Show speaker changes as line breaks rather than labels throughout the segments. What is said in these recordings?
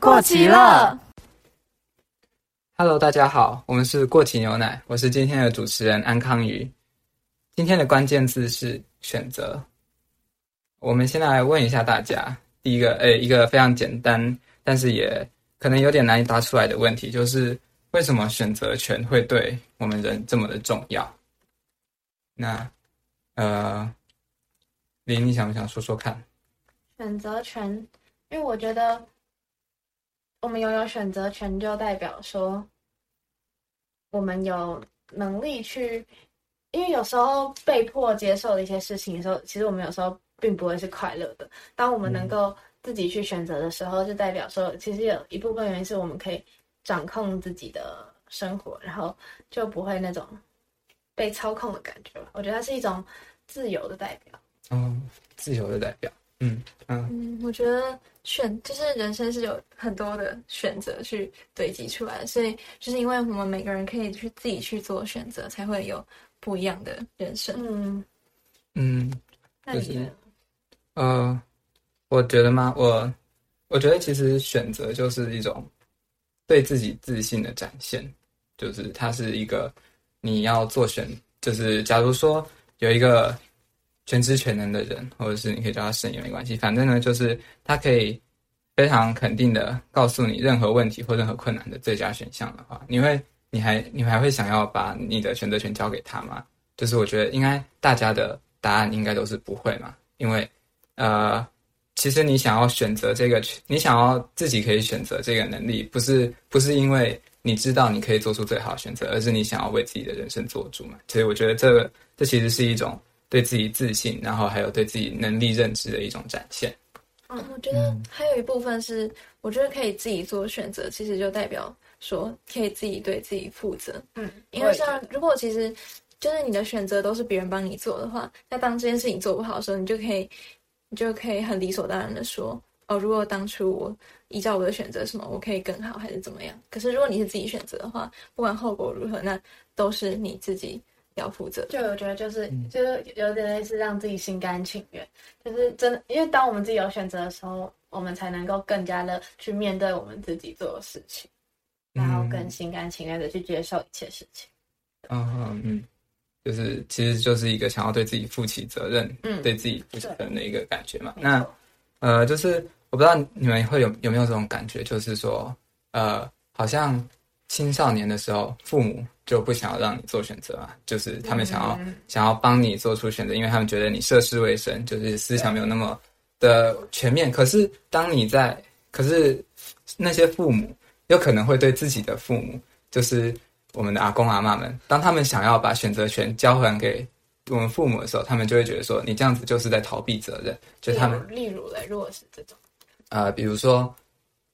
过期了。
Hello，大家好，我们是过期牛奶，我是今天的主持人安康瑜。今天的关键字是选择。我们先来问一下大家，第一个，诶，一个非常简单，但是也可能有点难以答出来的问题，就是为什么选择权会对我们人这么的重要？那，呃，林，你想不想说说看？
选择权，因为我觉得我们拥有选择权，就代表说我们有能力去，因为有时候被迫接受的一些事情的时候，其实我们有时候并不会是快乐的。当我们能够自己去选择的时候，就代表说，其实有一部分原因是我们可以掌控自己的生活，然后就不会那种被操控的感觉吧。我觉得它是一种自由的代表。
嗯，自由的代表。嗯嗯
嗯，我觉得选就是人生是有很多的选择去堆积出来的，所以就是因为我们每个人可以去自己去做选择，才会有不一样的人生。
嗯，
嗯，就是
那你觉得？
呃，我觉得吗？我我觉得其实选择就是一种对自己自信的展现，就是它是一个你要做选，就是假如说有一个全知全能的人，或者是你可以叫他神也没关系，反正呢，就是他可以非常肯定的告诉你任何问题或任何困难的最佳选项的话，你会你还你还会想要把你的选择权交给他吗？就是我觉得应该大家的答案应该都是不会嘛，因为呃，其实你想要选择这个，你想要自己可以选择这个能力，不是不是因为你知道你可以做出最好的选择，而是你想要为自己的人生做主嘛。所以我觉得这个这其实是一种对自己自信，然后还有对自己能力认知的一种展现。
嗯，我觉得还有一部分是，我觉得可以自己做选择，其实就代表说可以自己对自己负责。
嗯，
因为像如果其实就是你的选择都是别人帮你做的话，那当这件事情做不好的时候，你就可以你就可以很理所当然的说，哦，如果当初我依照我的选择什么，我可以更好还是怎么样？可是如果你是自己选择的话，不管后果如何，那都是你自己要负责。
就我觉得就是就是有点类似让自己心甘情愿，就是真的，因为当我们自己有选择的时候，我们才能够更加的去面对我们自己做的事情，然后更心甘情愿的去接受一切事情。
嗯嗯，就是其实就是一个想要对自己负起责任，
嗯
对自己负起责任的一个感觉嘛。那呃，就是我不知道你们会有有没有这种感觉，就是说呃，好像青少年的时候，父母就不想要让你做选择嘛，就是他们想要、
嗯。
想要帮你做出选择，因为他们觉得你涉世未深，就是思想没有那么的全面。可是当你在，可是那些父母有可能会对自己的父母，就是我们的阿公阿妈们，当他们想要把选择权交还给我们父母的时候，他们就会觉得说，你这样子就是在逃避责任，就他们
例如嘞，如果是这种，
呃，比如说，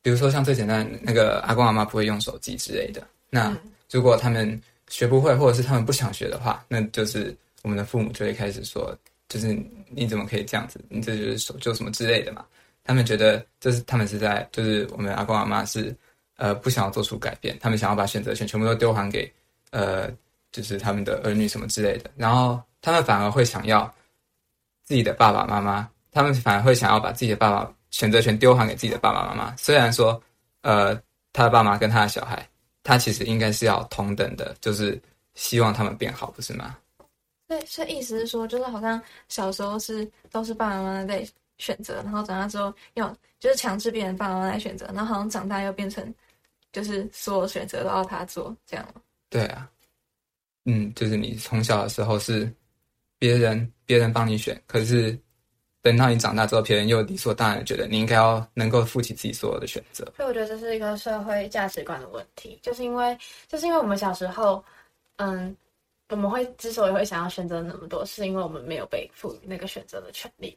比如说像最简单那个阿公阿妈不会用手机之类的，那如果他们学不会，或者是他们不想学的话，那就是我们的父母就会开始说，就是你怎么可以这样子？你这就是手就什么之类的嘛。他们觉得这是他们是在，就是我们阿公阿妈是呃不想要做出改变，他们想要把选择权全部都丢还给呃就是他们的儿女什么之类的，然后他们反而会想要自己的爸爸妈妈，他们反而会想要把自己的爸爸选择权丢还给自己的爸爸妈妈。虽然说，呃，他的爸妈跟他的小孩，他其实应该是要同等的，就是希望他们变好，不是吗？
对，所以意思是说，就是好像小时候是都是爸爸妈妈在选择，然后长大之后要就是强制别人爸爸妈妈来选择，然后好像长大又变成就是所有选择都要他做这样吗？
对啊，嗯，就是你从小的时候是别人别人帮你选，可是等到你长大之后，别人又理所当然觉得你应该要能够负起自己所有的选择。
所以我觉得这是一个社会价值观的问题，就是因为就是因为我们小时候，嗯，我们会之所以会想要选择那么多，是因为我们没有被赋予那个选择的权利，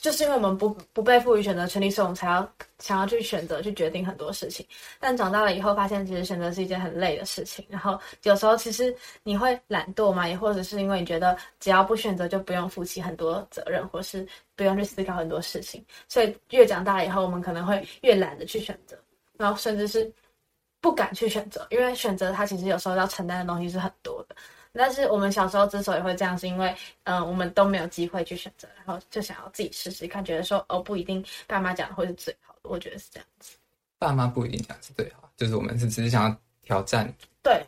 就是因为我们不不被赋予选择权利，所以我们才要想要去选择去决定很多事情。但长大了以后，发现其实选择是一件很累的事情，然后有时候其实你会懒惰嘛，也或者是因为你觉得只要不选择就不用负起很多责任，或是不用去思考很多事情，所以越长大以后，我们可能会越懒得去选择，然后甚至是不敢去选择，因为选择它其实有时候要承担的东西是很多的。但是我们小时候之所以会这样，是因为嗯、呃我们都没有机会去选择，然后就想要自己试试看，觉得说哦不一定爸妈讲的会是最好的，我觉得是这样子。
爸妈不一定讲是最好，就是我们是只是想要挑战，
对，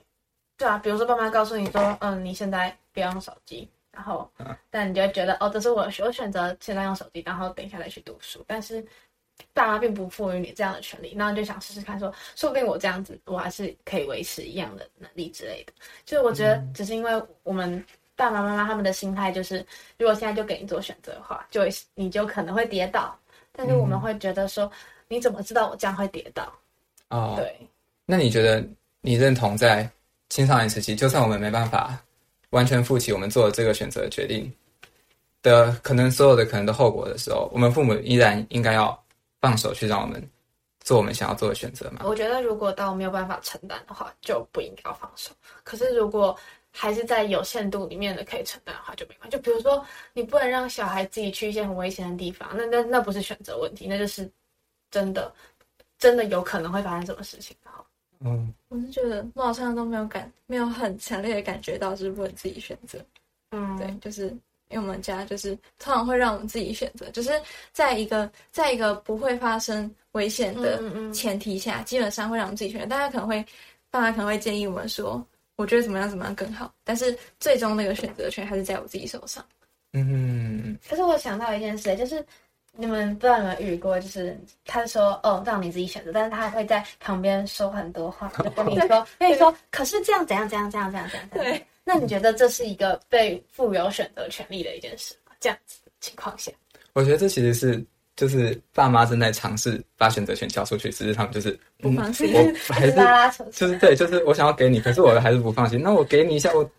对啊，比如说爸妈告诉你说，嗯，你现在不要用手机，然后，
嗯。
但你就会觉得，哦，这是我我选择现在用手机，然后等一下再去读书，但是爸妈并不赋予你这样的权利，然后你就想试试看说，说不定我这样子，我还是可以维持一样的能力之类的。就是我觉得，只是因为我们爸爸妈妈他们的心态就是，如果现在就给你做选择的话，就会你就可能会跌倒，但是我们会觉得说，你怎么知道我这样会跌倒？
哦，
对。
那你觉得你认同在青少年时期，就算我们没办法完全负起我们做的这个选择决定的可能所有的可能的后果的时候，我们父母依然应该要放手去让我们做我们想要做的选择吗？
我觉得如果到没有办法承担的话，就不应该要放手。可是如果还是在有限度里面的可以承担的话，就没关系。就比如说，你不能让小孩自己去一些很危险的地方，那那那不是选择问题，那就是真的真的有可能会发生什么事情。然后，
嗯，
我是觉得我好像都没有感，没有很强烈的感觉到是不能自己选择。
嗯，
对，就是因为我们家就是通常会让我们自己选择，就是在一个在一个不会发生危险的前提下，基本上会让我们自己选择。大家可能会，爸妈可能会建议我们说，我觉得怎么样怎么样更好，但是最终那个选择权还是在我自己手上。
嗯，
可是我想到一件事，就是你们不知道有没有遇过，就是他说哦让你自己选择，但是他会在旁边说很多话，就跟你说跟你说，可是这样怎样怎样怎样怎样怎样怎样。
对，
那你觉得这是一个被赋有选择权利的一件事吗？这样子的情况下，
我觉得这其实是就是爸妈正在尝试把选择权交出去，只是他们就是
不放心
嗯我 还是
拉拉扯扯
就是对，就是我想要给你，可是我还是不放心。那我给你一下，我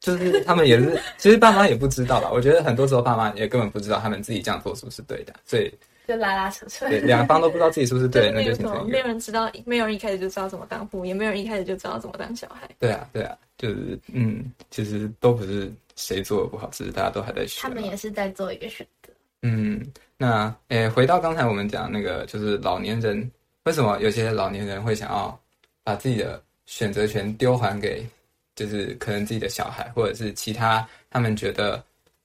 就是他们也是，其实爸妈也不知道吧。我觉得很多时候爸妈也根本不知道他们自己这样做是不是对的，所以
就拉拉扯扯。
对两方都不知道自己是不是对 的，那就
什么，没有人知道，没有人一开始就知道怎么当父母，也没有人一开始就知道怎么当小孩。
对啊对啊，就是嗯，其实都不是谁做的不好，只是大家都还在学。
他们也是在做一个选择。
嗯，那诶，回到刚才我们讲那个，就是老年人为什么有些老年人会想要把自己的选择权丢还给，就是可能自己的小孩，或者是其他他们觉得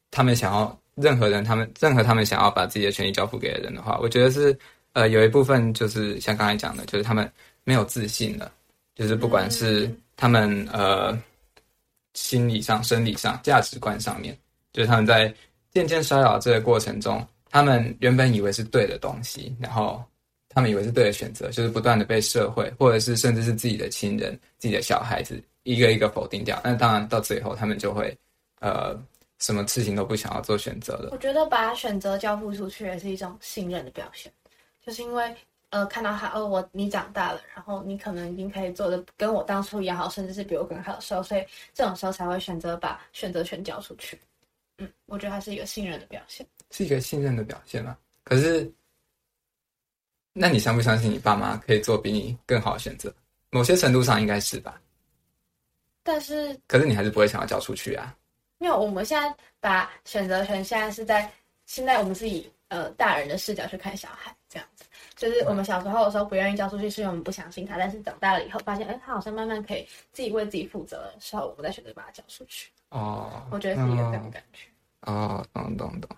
他们想要任何人，他们任何他们想要把自己的权利交付给的人的话，我觉得是呃有一部分就是像刚才讲的，就是他们没有自信了，就是不管是
嗯
他们呃心理上、生理上、价值观上面，就是他们在渐渐衰老这个过程中，他们原本以为是对的东西，然后他们以为是对的选择，就是不断的被社会或者是甚至是自己的亲人、自己的小孩子一个一个否定掉。那当然到最后，他们就会呃什么事情都不想要做选择了。
我觉得把选择交付出去也是一种信任的表现，就是因为呃看到他哦我你长大了，然后你可能已经可以做的跟我当初一样好，甚至是比我更好的时候，所以这种时候才会选择把选择权交出去。嗯，我觉得它是一个信任的表现。
是一个信任的表现嘛？可是，那你相不相信你爸妈可以做比你更好的选择？某些程度上应该是吧。
但是
可是你还是不会想要交出去啊。
没有，我们现在把选择权现在是在现在我们是以呃大人的视角去看小孩这样子，就是我们小时候的时候不愿意交出去，是因为我们不相信他，但是长大了以后发现，哎，他好像慢慢可以自己为自己负责的时候，我们再选择把他交出去。
哦，
我觉得是一个这样的感觉。
哦，懂懂懂。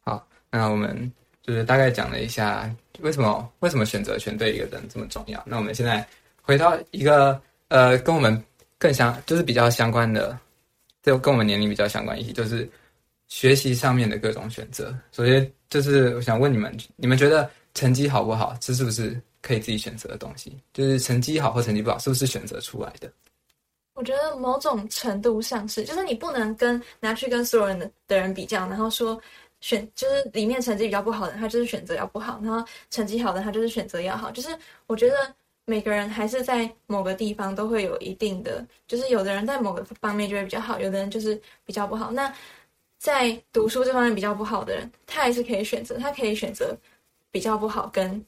好，那我们就是大概讲了一下为什么为什么选择权对一个人这么重要。那我们现在回到一个呃跟我们更相就是比较相关的，就跟我们年龄比较相关议题，就是学习上面的各种选择。首先就是我想问你们，你们觉得成绩好不好，这是不是可以自己选择的东西？就是成绩好或成绩不好，是不是选择出来的？
我觉得某种程度上是，就是你不能跟拿去跟所有人的的人比较，然后说选就是里面成绩比较不好的，他就是选择要不好，然后成绩好的他就是选择要好。就是我觉得每个人还是在某个地方都会有一定的，就是有的人在某个方面就会比较好，有的人就是比较不好。那在读书这方面比较不好的人，他还是可以选择，他可以选择比较不好跟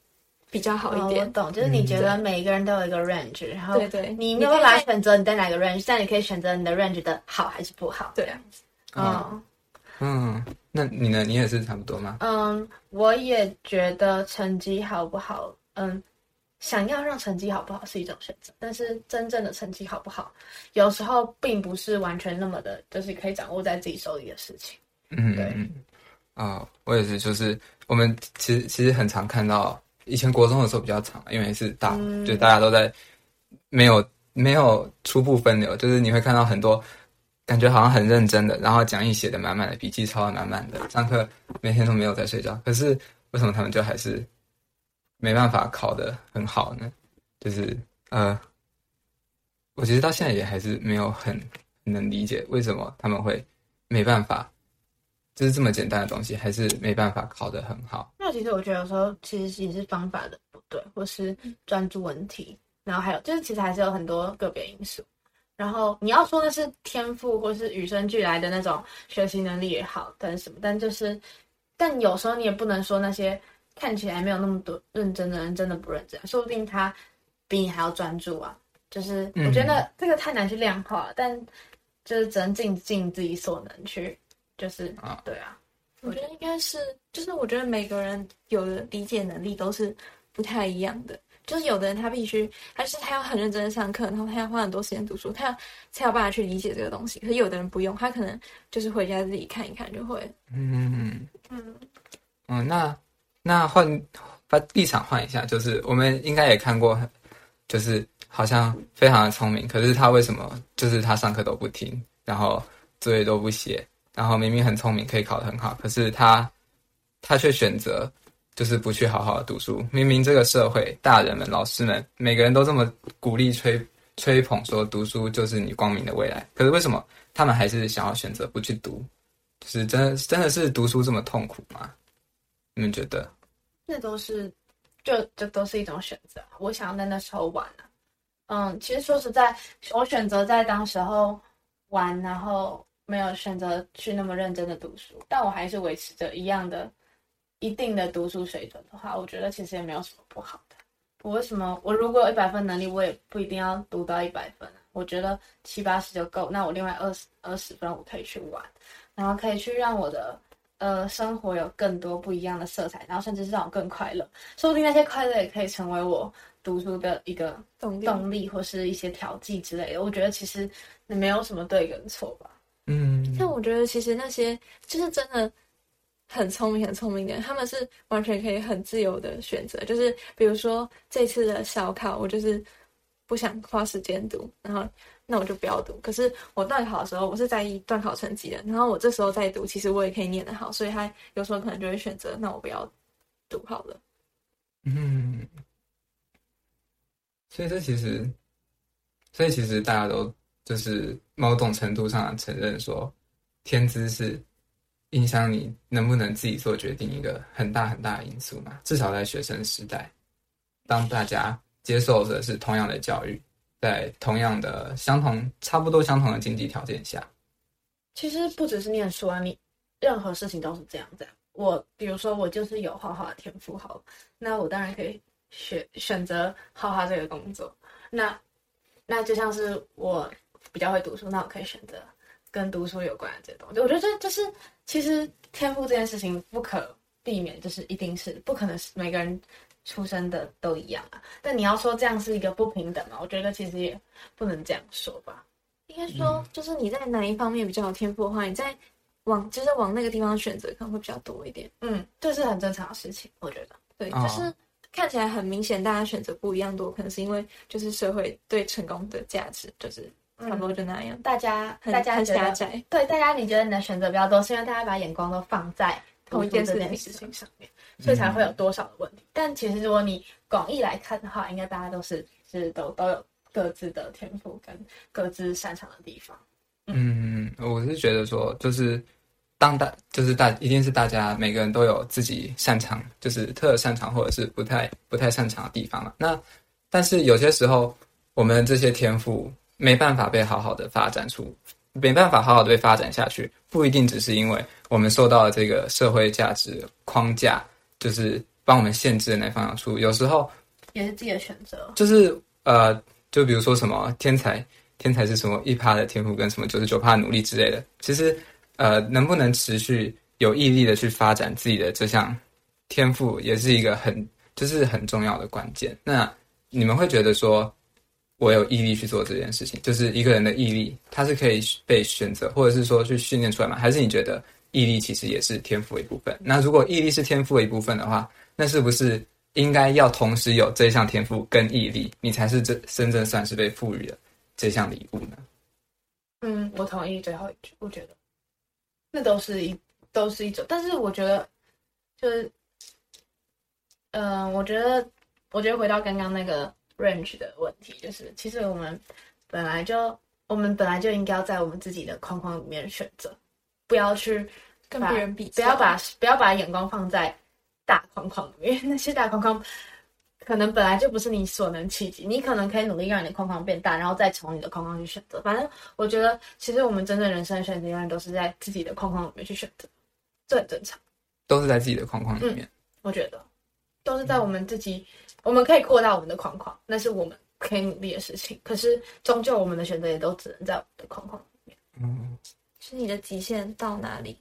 比较好一
哦，
点。
我懂，就是你觉得每一个人都有一个 range，然后
对对，
你没有办法
可以在
选择你在哪个 range，但你可以选择你的 range 的好还是不好。
对啊，
嗯
嗯，那你呢？你也是差不多吗？
嗯，我也觉得成绩好不好，嗯，想要让成绩好不好是一种选择，但是真正的成绩好不好，有时候并不是完全那么的，就是可以掌握在自己手里的事情。
嗯，
对。
啊，哦，我也是，就是我们其实其实很常看到以前国中的时候比较长，因为是大，
嗯。
就大家都在没有没有初步分流，就是你会看到很多感觉好像很认真的，然后讲义写的满满的，笔记抄的满满的，上课每天都没有在睡觉，可是为什么他们就还是没办法考得很好呢？就是呃，我其实到现在也还是没有很能理解为什么他们会没办法，就是这么简单的东西还是没办法考得很好。
那其实我觉得有时候其实也是方法的不对，或是专注问题，然后还有就是其实还是有很多个别因素。然后你要说的是天赋或是与生俱来的那种学习能力也好，但是什么，但就是，但有时候你也不能说那些看起来没有那么多认真的人真的不认真，说不定他比你还要专注啊。就是我觉得这个太难去量化了，但就是只能尽尽自己所能去，就是
啊
对啊，
我觉得应该是，就是我觉得每个人有的理解能力都是不太一样的。就是有的人他必须，他是他要很认真的上课，然后他要花很多时间读书，他才有办法去理解这个东西。可是有的人不用，他可能就是回家自己看一看就会。
嗯
嗯
嗯。嗯，那那换把立场换一下，就是我们应该也看过，就是好像非常的聪明，可是他为什么就是他上课都不听，然后作业都不写，然后明明很聪明，可以考得很好，可是他他却选择就是不去好好的读书。明明这个社会大人们、老师们每个人都这么鼓励吹吹捧说读书就是你光明的未来，可是为什么他们还是想要选择不去读？就是真的真的是读书这么痛苦吗？你们觉得？
那都是，就就都是一种选择。我想要在那时候玩，嗯，其实说实在，我选择在当时候玩，然后没有选择去那么认真的读书，但我还是维持着一样的、一定的读书水准的话，我觉得其实也没有什么不好的。我为什么我如果有一百分能力，我也不一定要读到一百分？我觉得七八十就够，那我另外二十二十分我可以去玩，然后可以去让我的。呃，生活有更多不一样的色彩，然后甚至是让我更快乐。说不定那些快乐也可以成为我读书的一个
动力
动力，或是一些调剂之类的。我觉得其实没有什么对跟错吧。
嗯，
但我觉得其实那些就是真的很聪明、很聪明的人，他们是完全可以很自由的选择。就是比如说这次的小考，我就是不想花时间读，然后那我就不要读。可是我段考的时候，我是在意段考成绩的，然后我这时候再读，其实我也可以念得好，所以他有时候可能就会选择，那我不要读好了。
嗯，所以这其实，所以其实大家都就是某种程度上承认说，天资是影响你能不能自己做决定一个很大很大的因素嘛。至少在学生时代，当大家接受的是同样的教育，在同样的相同、差不多相同的经济条件下，
其实不只是念书啊，你任何事情都是这样子。我比如说，我就是有画画天赋，好，那我当然可以选选择画画这个工作。那那就像是我比较会读书，那我可以选择跟读书有关的这些东西。我觉得这就是其实天赋这件事情不可避免，就是一定是不可能是每个人出生的都一样啊。但你要说这样是一个不平等嘛？我觉得其实也不能这样说吧。
应该说，就是你在哪一方面比较有天赋的话，你在往就是往那个地方选择可能会比较多一点。
嗯，这是很正常的事情，我觉得。
对，
哦
就是看起来很明显，大家选择不一样多，可能是因为就是社会对成功的价值就是差不多就那样，
大家大家很
狭窄。
对大家，你觉得你的选择比较多，是因为大家把眼光都放在
同一件事情
上面，所以才会有多少的问题。但其实如果你广义来看的话，应该大家都是是都都有各自的天赋跟各自擅长的地方。
嗯，我是觉得说，就是当大，就是大，一定是大家每个人都有自己擅长，就是特擅长或者是不太不太擅长的地方了。那但是有些时候，我们这些天赋没办法被好好的发展出，没办法好好的被发展下去，不一定只是因为我们受到了这个社会价值框架，就是帮我们限制的那方向出。有时候
也是自己的选择。
就是呃，就比如说什么天才，天才是什么一趴的天赋跟什么九十九趴的努力之类的。其实呃，能不能持续有毅力的去发展自己的这项天赋，也是一个很就是很重要的关键。那你们会觉得说，我有毅力去做这件事情，就是一个人的毅力，他是可以被选择，或者是说去训练出来吗？还是你觉得毅力其实也是天赋的一部分？那如果毅力是天赋的一部分的话，那是不是应该要同时有这项天赋跟毅力，你才是真真正算是被赋予的这项礼物呢？
嗯，我同意最后一句，我觉得那都是一都是一种，但是我觉得就是，嗯、我觉得我觉得回到刚刚那个 range 的问题，就是其实我们本来就我们本来就应该要在我们自己的框框里面选择，不要去
跟别人比，
不要把不要把眼光放在大框框里面，因 为那些大框框可能本来就不是你所能企及，你可能可以努力让你的框框变大，然后再从你的框框去选择。反正我觉得，其实我们真正人生的选择永远都是在自己的框框里面去选择，这很正常。
都是在自己的框框里面。
我觉得都是在我们自己，我们可以扩大我们的框框，那是我们可以努力的事情。可是终究我们的选择也都只能在我们的框框里面。
嗯，
是你的极限到哪里？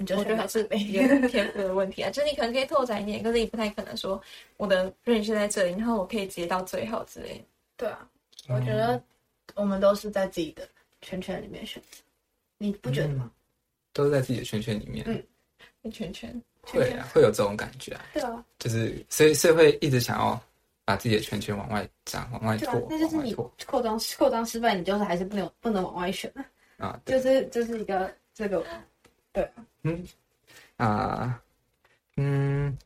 你
觉得还是一个天赋的问题啊，就是你可能可以拓展一点，可是你不太可能说我的 range 在这里，然后我可以直接到最后之类的。
对啊，我觉得我们都是在自己的圈圈里面选择，你不觉得吗？
都是在自己的圈圈里面。
嗯
一圈圈，
会啊，会有这种感觉啊，
对啊，
就是所以所以会一直想要把自己的圈圈往外展、往外拓、，
那就是你扩张扩张失败，你就是还是不能不能往外选啊，
啊。
就是就是一个这个
啊，嗯，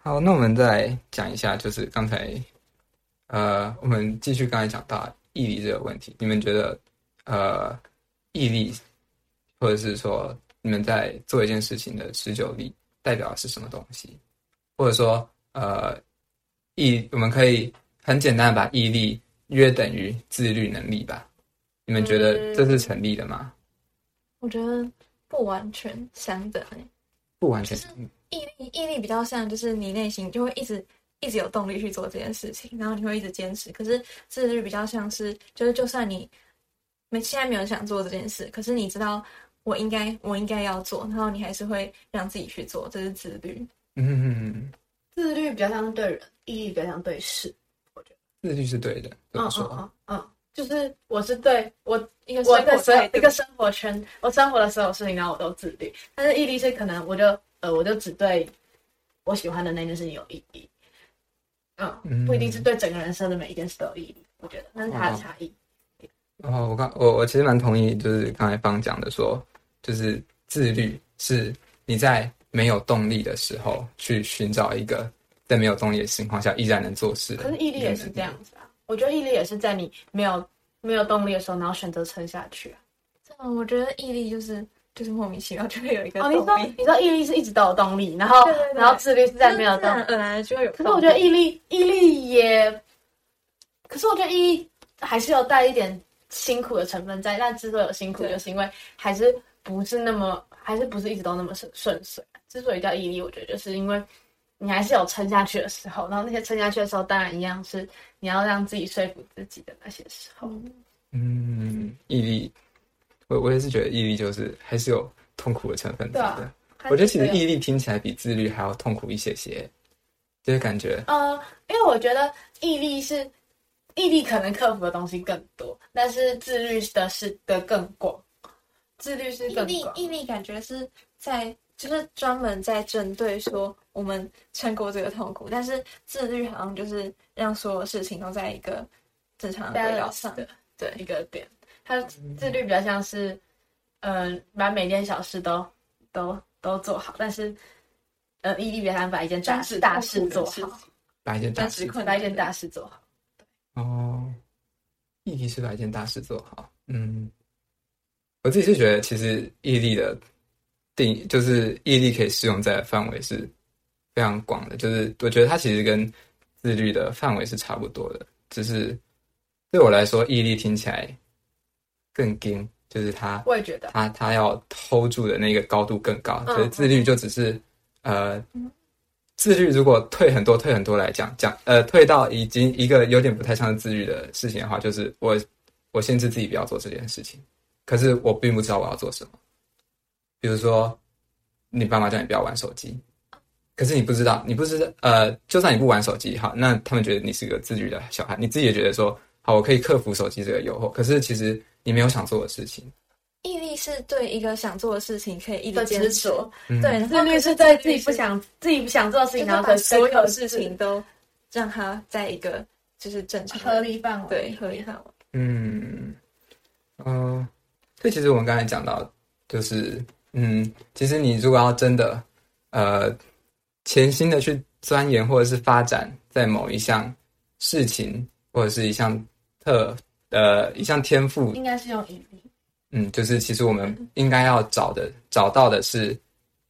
好，那我们再讲一下，就是刚才，呃，我们继续刚才讲到毅力这个问题，你们觉得，呃，毅力，或者是说你们在做一件事情的持久力，代表的是什么东西？或者说，呃，毅，我们可以很简单的把毅力约等于自律能力吧？你们觉得这是成立的吗？
我觉得不完全相等诶、
不完全，
毅力毅力比较像，就是你内心就会一直一直有动力去做这件事情，然后你会一直坚持。可是自律比较像是，就是就算你没现在没有想做这件事，可是你知道我应该我应该要做，然后你还是会让自己去做，这是自律。
嗯，
自律比较像是对人，毅力比较像对事。
我觉得自律是对的，怎
嗯
么说？
嗯嗯嗯，就是我是对我
一个生活态度
一个生活圈，我生活的所有事情，然后我都自律。但是毅力是可能我就呃我就只对我喜欢的那件事情有毅力，嗯，
嗯
不一定是对整个人生的每一件事都有毅力。我觉得那是它的差异。
然后我刚我我其实蛮同意，就是刚才方讲的说，就是自律是你在没有动力的时候去寻找一个在没有动力的情况下依然能做事的。
可是毅力也是这样。子啊，我觉得毅力也是在你没有没有动力的时候，然后选择撑下去啊。
嗯，我觉得毅力就是就是莫名其妙就会有一个
哦，你说你说毅力是一直都有动力，然后然后自律是在没有
自
动力。
然而然就会有。
可是我觉得毅力毅力也，可是我觉得毅力还是有带一点辛苦的成分在，但之所以有辛苦，就是因为还是不是那么，还是不是一直都那么顺顺遂。之所以叫毅力，我觉得就是因为你还是有撑下去的时候，然后那些撑下去的时候，当然一样是你要让自己说服自己的那些时候。
嗯
嗯，毅力，我我也是觉得毅力就是还是有痛苦的成分在的。
对啊
我觉得其实毅力听起来比自律还要痛苦一些些，就是感觉
呃，因为我觉得毅力是毅力可能克服的东西更多，但是自律的是的更广，自律是
毅力。毅力感觉是在就是专门在针对说我们撑过这个痛苦，但是自律好像就是让所有事情都在一个正常的轨道上。
的
对
一个点，它自律比较像是，嗯、把每件小事都都都做好，但是，呃，毅力比较像把一件大
事
大事做好，
把一件大事
困难
把一件大事做好。
哦，毅力是把一件大事做好。嗯，我自己是觉得，其实毅力的定就是毅力可以适用在的范围是非常广的，就是我觉得它其实跟自律的范围是差不多的，只是对我来说，毅力听起来更硬，就是它
我也觉得，
他他要 hold 住的那个高度更高，
嗯
可是自律就只是呃，自律如果退很多退很多来讲讲呃退到已经一个有点不太像是自律的事情的话，就是我我限制自己不要做这件事情，可是我并不知道我要做什么，比如说你爸妈叫你不要玩手机。可是你不知道，你不知道，呃，就算你不玩手机，好，那他们觉得你是个自律的小孩，你自己也觉得说，好，我可以克服手机这个诱惑。可是其实你没有想做的事情，
毅力是对一个想做的事情可以一直坚持，
执着，
嗯
对，然
自律是对自己不想自己不想做的事情，然后
把所有事情都让它在一个就是正常
合理范围，
对合理范围。
嗯，呃，所以其实我们刚才讲到，就是嗯，其实你如果要真的呃潜心的去钻研或者是发展在某一项事情或者是一项特呃一项天赋，
应该是用毅力。
嗯，就是其实我们应该要找的找到的是，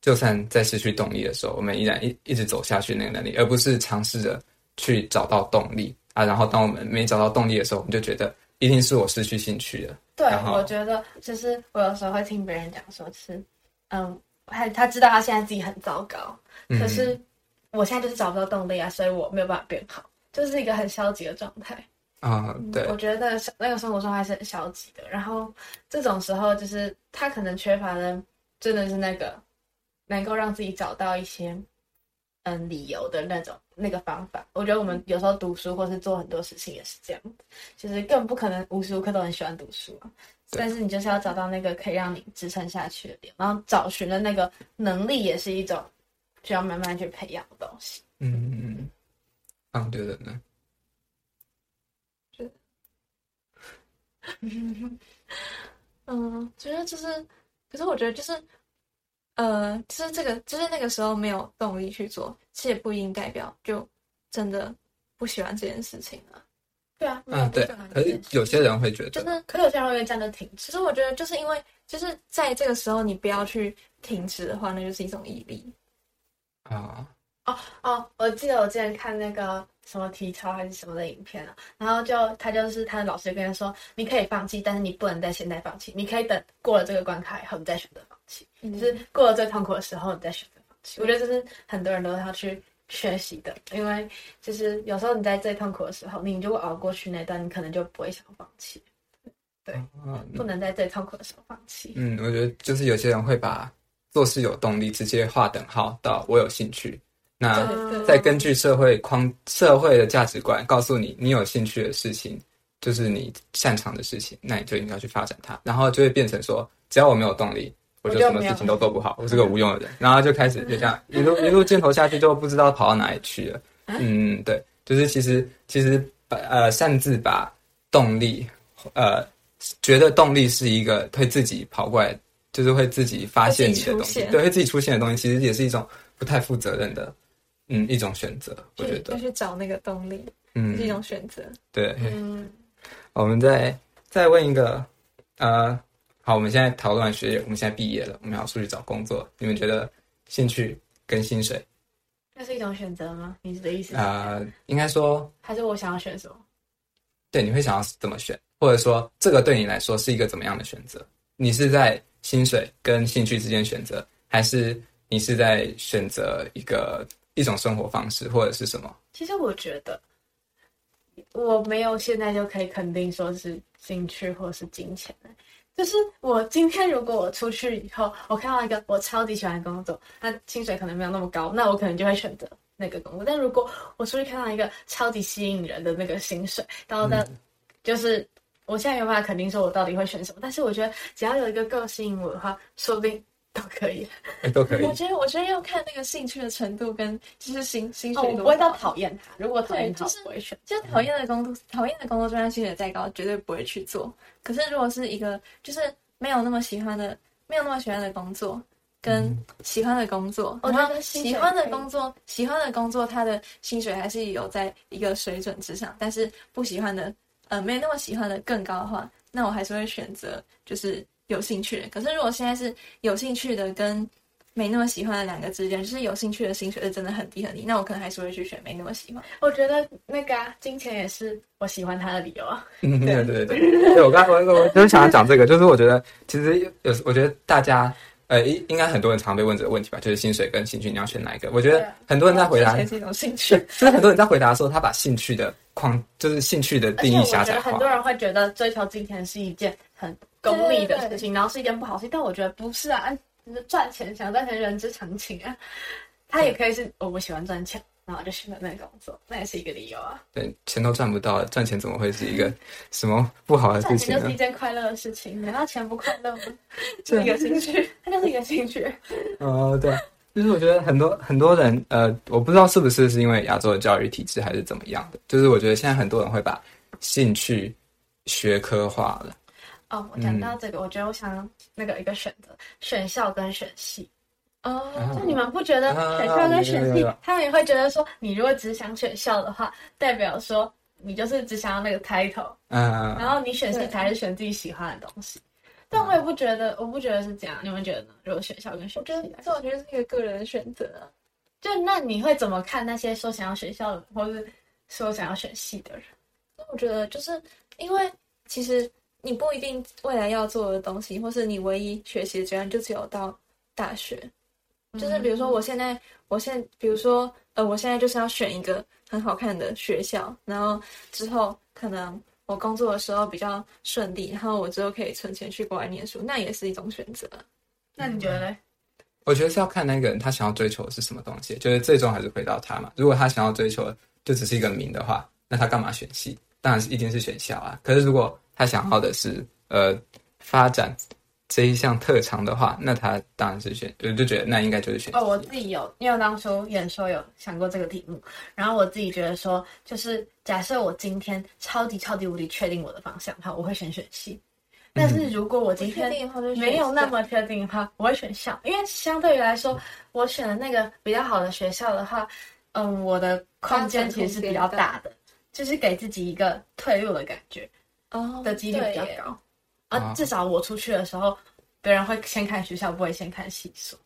就算在失去动力的时候，我们依然一一直走下去那个能力，而不是尝试着去找到动力啊。然后当我们没找到动力的时候，我们就觉得一定是我失去兴趣了。
对我觉得就是我有时候会听别人讲说，是嗯，他他知道他现在自己很糟糕，
嗯
可是我现在就是找不到动力啊，所以我没有办法变好，就是一个很消极的状态。
啊、对
我，觉得那个生活状态是很消极的。然后这种时候，就是他可能缺乏的真的是那个能够让自己找到一些嗯理由的那种那个方法。我觉得我们有时候读书或是做很多事情也是这样子，就是更不可能无时无刻都很喜欢读书啊。但是你就是要找到那个可以让你支撑下去的点，然后找寻的那个能力也是一种需要慢慢去培养的东西。
嗯嗯嗯，啊，我觉得呢，
嗯，觉得 就是，可是我觉得就是，呃，就是这个，就是那个时候没有动力去做，其实也不一定代表就真的不喜欢这件事情啊。
对啊，
嗯对，可是有些人会觉得，
就是，
可是有些人会因为这样就停止。
其实我觉得就是因为，就是在这个时候你不要去停止的话，那就是一种毅力。
啊，
哦哦，我记得我之前看那个什么体操还是什么的影片啊，然后就他就是他的老师跟他说，你可以放弃，但是你不能在现在放弃，你可以等过了这个关卡以后，你再选择放弃，
嗯。
就是过了最痛苦的时候，你再选择放弃。我觉得这是很多人都要去学习的，因为就是有时候你在最痛苦的时候，你如果熬过去那段，你可能就不会想放弃，
对
不能在最痛苦的时候放弃。
嗯，我觉得就是有些人会把做事有动力直接划等号到我有兴趣，那再根据社会框社会的价值观告诉你，你有兴趣的事情就是你擅长的事情，那你就应该去发展它，然后就会变成说，只要我没有动力，我就什么事情都做不好，我是个无用的人，然后就开始就这样一路一路镜头下去，就不知道跑到哪里去了。嗯，对，就是其实其实把呃擅自把动力呃觉得动力是一个会自己跑过来，就是会自己发现你的东西，对，会自己出现的东西，其实也是一种不太负责任的，嗯，一种选择，我觉得。
就，去找那个动力，
嗯。
是一，种选择。
对。
嗯，
我们再再问一个，呃，好，我们现在讨论完学业，我们现在毕业了，我们要出去找工作，你们觉得兴趣跟薪水，
那是一种选择吗？你的意思是？
呃，应该说，
还是我想要选什么？
对，你会想要怎么选，或者说这个对你来说是一个怎么样的选择？你是在薪水跟兴趣之间选择，还是你是在选择一个一种生活方式，或者是什么？
其实我觉得，我没有现在就可以肯定说是兴趣或是金钱的。就是我今天如果我出去以后，我看到一个我超级喜欢的工作，那薪水可能没有那么高，那我可能就会选择那个工作。但如果我出去看到一个超级吸引人的那个薪水，然后呢，就是我现在没有办法肯定说我到底会选什么，但是我觉得只要有一个够吸引我的话，说不定都可以。
哎，都可以
我。觉得，我觉得要看那个兴趣的程度跟就是薪薪
哦，
水多
我不会到讨厌他，如果讨厌
就是
不会选。
就是讨厌的工作，讨厌的工作，就算薪水再高，绝对不会去做。可是如果是一个就是没有那么喜欢的，没有那么喜欢的工作，跟喜欢的工作，
我
然后
觉得
喜欢的工作，喜欢的工作，他的薪水还是有在一个水准之上，但是不喜欢的，呃，没有那么喜欢的更高的话，那我还是会选择就是有兴趣的。可是如果现在是有兴趣的跟没那么喜欢的两个之间，就是有兴趣的薪水是真的很低很低，那我可能还是会去选没那么喜欢。
我觉得那个、啊、金钱也是我喜欢他的理由啊。
嗯，对对对对，对 我刚我我 就是想要讲这个，就是我觉得其实有，我觉得大家呃应应该很多人常被问这个问题吧，就是薪水跟兴趣你要选哪一个？我觉得很多人在回答，
才是一种兴趣。
就是很多人在回答说他把兴趣的框，就是兴趣的定义狭窄化。
很多人会觉得追求金钱是一件很功利的事情，然后是一件不好的事情，但我觉得不是啊，就是赚钱想赚钱人之常情啊。他也可以是我不喜欢赚钱，然后就选了那个工作，那也是一个理由啊。
对，钱都赚不到，赚钱怎么会是一个什么不好的事情呢
赚钱就是一？件快乐的事情，难道钱不快乐吗？是一个兴趣，它就是一个兴趣。
哦，对，就是我觉得很多很多人，呃，我不知道是不是是因为亚洲的教育体制还是怎么样的，就是我觉得现在很多人会把兴趣学科化了。
哦，我讲到这个，我觉得我想那个一个选择，选校跟选系。
哦，
就你们不觉得选校跟选系他们也会觉得说，你如果只想选校的话，代表说你就是只想要那个 title，
嗯、
然后你选系
对
才是选自己喜欢的东西。但我也不觉得，我不觉得是这样。你们觉得呢？如果选校跟选
我觉得
系
这我觉得是一个个人的选择啊。
就那你会怎么看那些说想要选校的，或是说想要选系的人？
我觉得就是因为其实你不一定未来要做的东西，或是你唯一学习的阶段就只有到大学。就是比如说，我现在，我现比如说，呃，我现在就是要选一个很好看的学校，然后之后可能我工作的时候比较顺利，然后我之后可以存钱去国外念书，那也是一种选择。
那你觉得嘞？
我觉得是要看那个人他想要追求的是什么东西，就是最终还是回到他嘛。如果他想要追求的就只是一个名的话，那他干嘛选系？当然是一定是选校啊。可是如果他想要的是呃发展这一项特长的话，那他当然是选，我就觉得那应该就是选。
哦，我自己有，因为我当初演说有想过这个题目，然后我自己觉得说，就是假设我今天超级超级无敌确定我的方向的话，我会选选系。但是如果我今天
定的话就选
没有那么确定的话，我会选校，因为相对于来说，我选的那个比较好的学校的话，嗯，我的空间其实是比较大的，就是给自己一个退路的感觉
哦
的几率比较高。啊，
哦
至少我出去的时候，别人会先看学校，不会先看系所。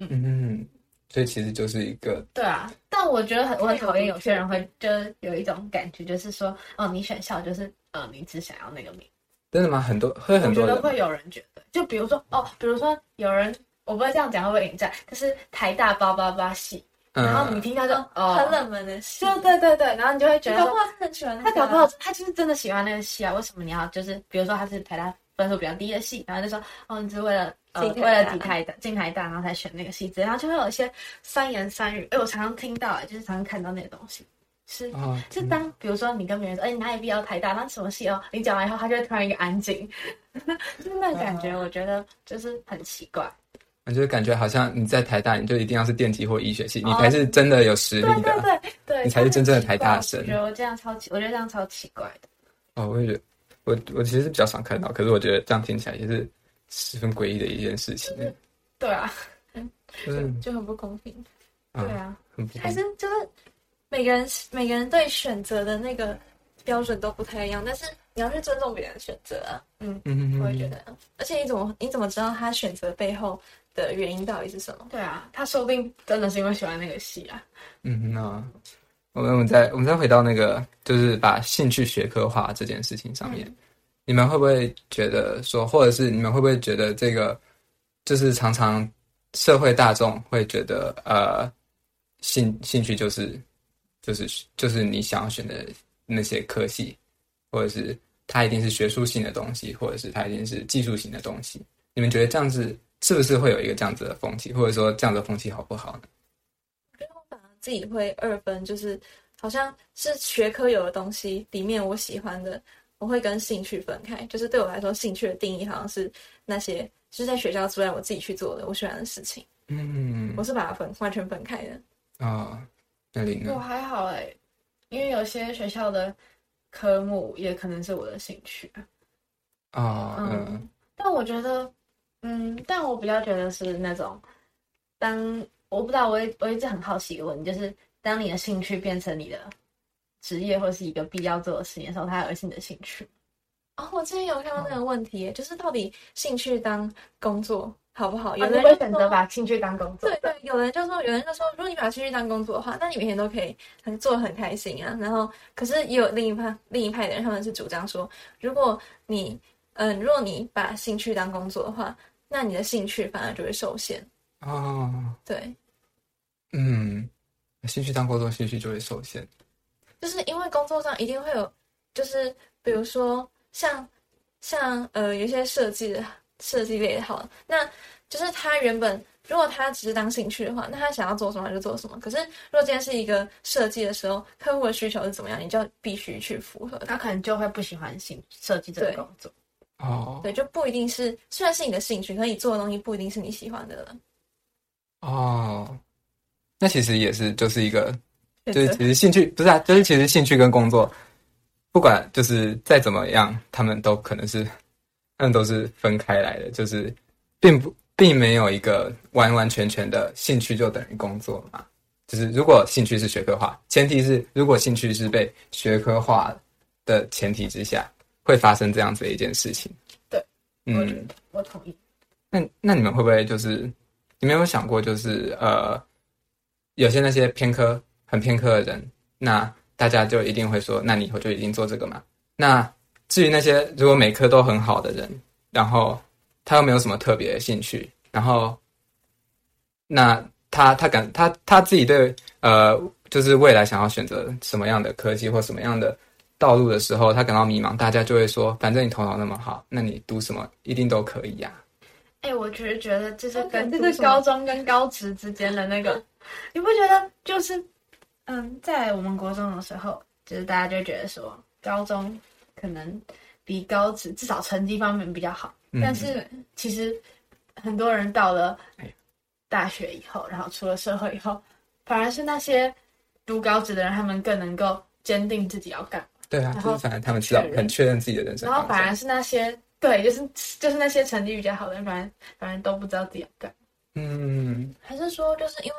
嗯嗯，所以其实就是一个
对啊，但我觉得很我很讨厌有些人会就是有一种感觉，就是说，哦，你选校就是呃，你只想要那个名。
真的吗？很多会很多人
觉得会有人觉得，就比如说哦，比如说有人，我不会这样讲会不会引战，就是台大八八八系，然后你
嗯，
听到就哦，
很冷门的戏，
对对对对，然后你就会觉得说，
搞不好他很喜欢那个啊。
他搞不好他就是真的喜欢那个戏啊，为什么你要就是比如说他是台大分数比较低的戏，然后就说哦，你只是为了呃
进台大
为了抵台大进台大，然后才选那个系之类，然后就会有一些三言三语，哎，我常常听到，哎，就是常常看到那些东西，是
哦，
是当比如说你跟别人说，哎、你哪里必要台大，那什么戏哦？你讲完以后，他就会突然一个安静，就是那个感觉，我觉得就是很奇怪。
我就感觉好像你在台大，你就一定要是电机或医学系，你才是真的有实力
对对
的。
对对，
你才是真正的台大生
我觉得我这样超奇，我觉得这样超奇怪的。
哦，我也觉得，我我其实是比较少看到，可是我觉得这样听起来也是十分诡异的一件事情，
对啊，
就是
就很不公平。
啊，
对啊，
还是就是每个人每个人对选择的那个标准都不太一样，但是你要去尊重别人的选择啊。
嗯嗯
我也觉得，而且你怎么你怎么知道他选择背后的原因到底是什么？
对啊，他说不定真的是因为喜欢那个戏啊。
嗯，那我们我们再我们再回到那个，就是把兴趣学科化这件事情上面，你们会不会觉得说，或者是你们会不会觉得这个，就是常常社会大众会觉得，呃，兴兴趣就是就是就是你想要选的那些科系，或者是它一定是学术性的东西，或者是它一定是技术型的东西，你们觉得这样子是不是会有一个这样子的风气，或者说这样的风气好不好呢？
我觉得我反而自己会二分，就是好像是学科有的东西里面我喜欢的，我会跟兴趣分开。就是对我来说，兴趣的定义好像是那些就是在学校之外我自己去做的我喜欢的事情，
嗯
我是把它分完全分开的。
哦，那里呢？
我还好哎、因为有些学校的科目也可能是我的兴趣啊。
哦，
嗯
嗯
但我觉得，嗯，但我比较觉得是那种，当我不知道，我一我一直很好奇一个问题，就是当你的兴趣变成你的职业或是一个必要做的事情的时候，它还会是你的兴趣。
哦，我之前有看到那个问题耶，就是到底兴趣当工作好不好？有
有的
人就说
选择把兴趣当工作。
对对，有人就说，有人就说，如果你把兴趣当工作的话，那你每天都可以很做得很开心啊。然后，可是也有另一派另一派的人，他们是主张说，如果你嗯、如果你把兴趣当工作的话，那你的兴趣反而就会受限。
哦，
对，
嗯，兴趣当工作，兴趣就会受限。
就是因为工作上一定会有，就是比如说像像呃有一些设计的设计类的好了，那就是他原本如果他只是当兴趣的话，那他想要做什么就做什么。可是如果今天是一个设计的时候，客户的需求是怎么样，你就必须去符合他。
可能就会不喜欢兴设计这个工作。
哦
对，就不一定是，虽然是你的兴趣，可是你做的东西不一定是你喜欢的了。
哦，那其实也是就是一个，就是其实兴趣不是啊，就是其实兴趣跟工作，不管就是再怎么样，他们都可能是，他们都是分开来的，就是并不并没有一个完完全全的兴趣就等于工作嘛。就是如果兴趣是学科化，前提是如果兴趣是被学科化的前提之下，会发生这样子的一件事情。
对，
嗯，
我同意。
那那你们会不会就是，你们有没有想过，就是呃，有些那些偏科很偏科的人，那大家就一定会说，那你以后就一定做这个嘛？那至于那些如果每科都很好的人，然后他又没有什么特别的兴趣，然后那他他感他他自己对呃，就是未来想要选择什么样的科技或什么样的道路的时候，他感到迷茫，大家就会说，反正你头脑那么好，那你读什么一定都可以呀、
哎、我只是觉得这是
那
跟这是高中跟高职之间的那个，你不觉得就是嗯，在我们国中的时候，就是大家就觉得说高中可能比高职至少成绩方面比较好，
嗯。
但是其实很多人到了大学以后，然后出了社会以后，反而是那些读高职的人，他们更能够坚定自己要干。嘛。
对啊，就是反正他们知道很确认自己的人生
然后。反而是那些对，就是就是那些成绩比较好的人，反正反正都不知道自己要干嘛。
嗯，
还是说，就是因为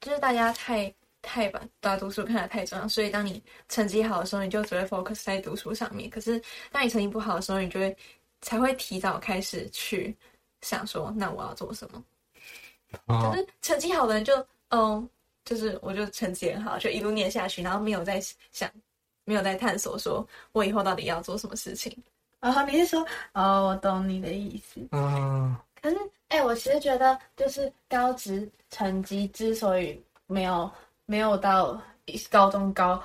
就是大家太太把把读书看得太重要，所以当你成绩好的时候，你就只会 focus 在读书上面。可是当你成绩不好的时候，你就会才会提早开始去想说，那我要做什么？
哦
可，是成绩好的人就，嗯，就是我就成绩很好，就一路念下去，然后没有在想，没有在探索，说我以后到底要做什么事情。
然后你是说，哦，我懂你的意思。
嗯，
可是，哎、我其实觉得，就是高职成绩之所以没有没有到高中高，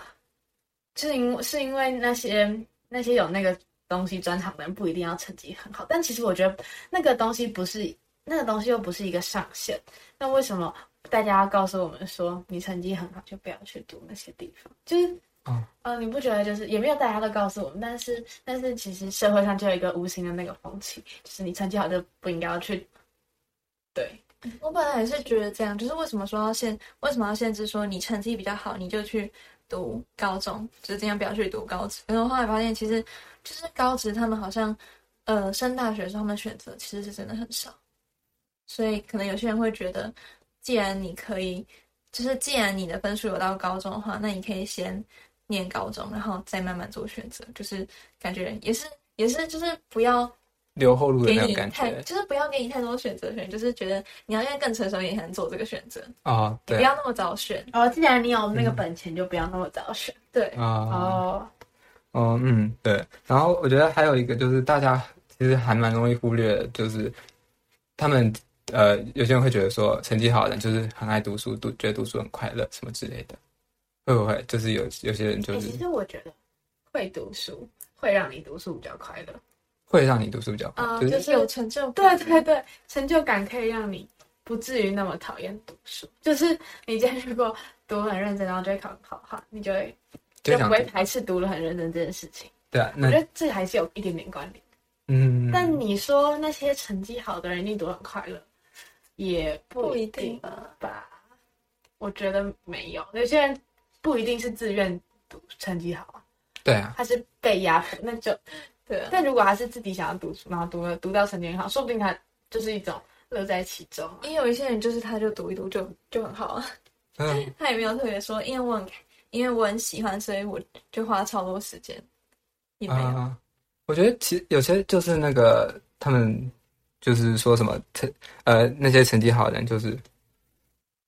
是因为是因为那些那些有那个东西专长的人不一定要成绩很好，但其实我觉得那个东西不是那个东西又不是一个上限，那为什么大家要告诉我们说你成绩很好就不要去读那些地方？就是。
哦
呃，你不觉得就是也没有大家都告诉我们，但是但是其实社会上就有一个无形的那个风气，就是你成绩好就不应该要去，对，
我本来也是觉得这样，就是为什么说要限，为什么要限制说你成绩比较好，你就去读高中，就是尽量不要去读高职。然后后来发现，其实就是高职他们好像，呃，升大学的时候他们选择其实是真的很少，所以可能有些人会觉得，既然你可以，就是既然你的分数有到高中的话，那你可以先念高中，然后再慢慢做选择，就是感觉也是也是就是不要
留后路的那种
给你
感觉。
太就是不要给你太多选择权，就是觉得你要因为更成熟一点才能做这个选择，
啊，对
不要那么早选。
哦，既然你有那个本钱，就不要那么早选。
对，
啊，
哦，
哦，嗯，对。然后我觉得还有一个就是大家其实还蛮容易忽略的，就是他们呃有些人会觉得说成绩好的人就是很爱读书，读觉得读书很快乐什么之类的，会不会就是有有些人就
哎、
是
其实我觉得会读书会让你读书比较快乐。
会让你读书比较就是
就是有成就感。
对对对，成就感可以让你不至于那么讨厌读书。就是你今天如果读很认真，然后就会考很好的话，你就会
就
就不会排斥读了很认真这件事情。
对啊，那
我觉得这还是有一点点关联。
嗯，
但你说那些成绩好的人一定读得很快乐，也不一定
吧？
吧？我觉得没有，有些人不一定是自愿读成绩好啊，
对啊，
他是被压迫，那就
对啊，
但如果他是自己想要读书，然后读了读到成绩很好，说不定他就是一种乐在其中啊。
也有一些人就是他就读一读就就很好啊，
嗯，
他也没有特别说，因为我很因为我很喜欢，所以我就花超多时间，也没有。
啊，我觉得其实有些就是那个他们就是说什么成呃那些成绩好的人就是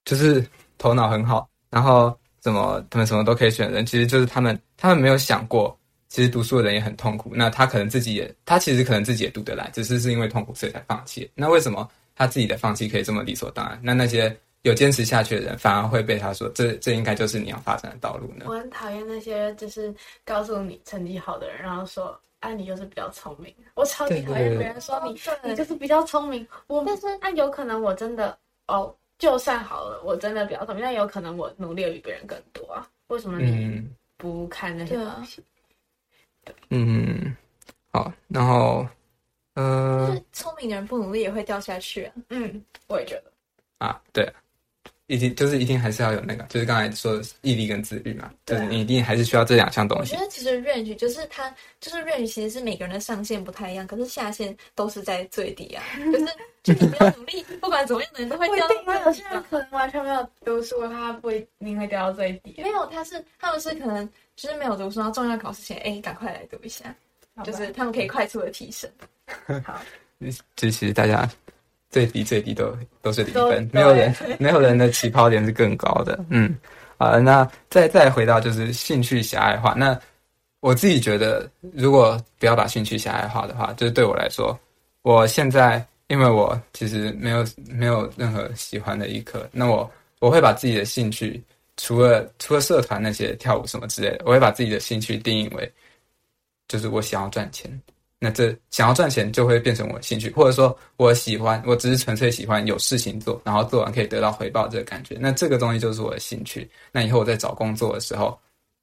就是头脑很好，然后什么他们什么都可以选的人，其实就是他们他们没有想过，其实读书的人也很痛苦。那他可能自己也他其实可能自己也读得来，只是是因为痛苦所以才放弃。那为什么他自己的放弃可以这么理所当然？那那些有坚持下去的人，反而会被他说这这应该就是你要发展的道路呢？
我很讨厌那些就是告诉你成绩好的人，然后说啊你就是比较聪明。我超级讨厌别人说你你就是比较聪明。我
但是
那有可能我真的哦，就算好了，我真的比较聪明，但有可能我努力的比别人更多啊。为什么你
嗯
不看那些东西？
嗯，好，然后呃
就是聪明的人不努力也会掉下去啊。
嗯，我也觉得。
啊，对，一定就是一定还是要有那个，就是刚才说的毅力跟自律嘛，就
对啊
是你一定还是需要这两项东西
我觉。得其实 range 就是它，就是 range 其实是每个人的上限不太一样，可是下限都是在最低啊。就是就你不要努力，不管怎么样的人都会掉到最低啊。
些人可能完全没有读书，他不一定会掉到最低。
没有，他是他们是可能就是没有读书，然后重要考试前，哎，赶快来读一下，就是他们可以快速的提升。
好，
这其实大家最低最低都都是零分，没有人没有人的起跑点是更高的。嗯，啊，那再再回到就是兴趣狭隘化。那我自己觉得，如果不要把兴趣狭隘化的话，就是对我来说，我现在因为我其实没有没有任何喜欢的一科，那我我会把自己的兴趣，除了除了社团那些跳舞什么之类的，我会把自己的兴趣定义为，就是我想要赚钱。那这想要赚钱就会变成我的兴趣，或者说我喜欢，我只是纯粹喜欢有事情做，然后做完可以得到回报这个感觉。那这个东西就是我的兴趣。那以后我在找工作的时候，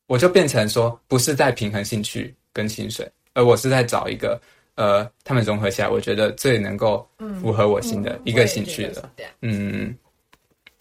我就变成说，不是在平衡兴趣跟薪水，而我是在找一个呃，他们融合起来，我觉得最能够符合我心的一个兴趣
的。
嗯，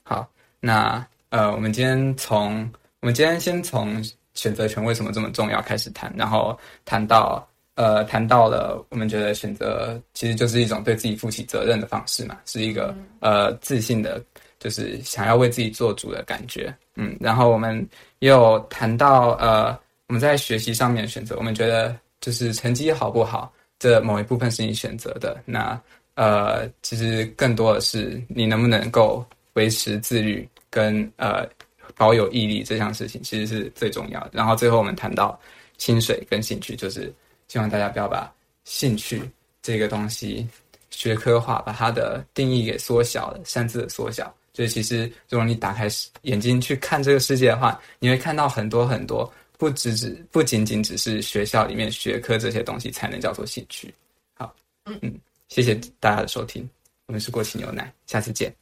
好，那呃，我们今天从我们今天先从选择权为什么这么重要开始谈，然后谈到呃，谈到了我们觉得选择其实就是一种对自己负起责任的方式嘛，是一个呃自信的，就是想要为自己做主的感觉。嗯，然后我们也有谈到呃，我们在学习上面的选择，我们觉得就是成绩好不好，这某一部分是你选择的，那呃，其实更多的是你能不能够维持自律跟呃保有毅力这项事情，其实是最重要的。然后最后我们谈到薪水跟兴趣，就是希望大家不要把兴趣这个东西学科化，把它的定义给缩小了，擅自的缩小。就是其实如果你打开眼睛去看这个世界的话，你会看到很多很多，不只只不仅仅只是学校里面学科这些东西才能叫做兴趣。好，嗯，谢谢大家的收听，我们是过期牛奶，下次见。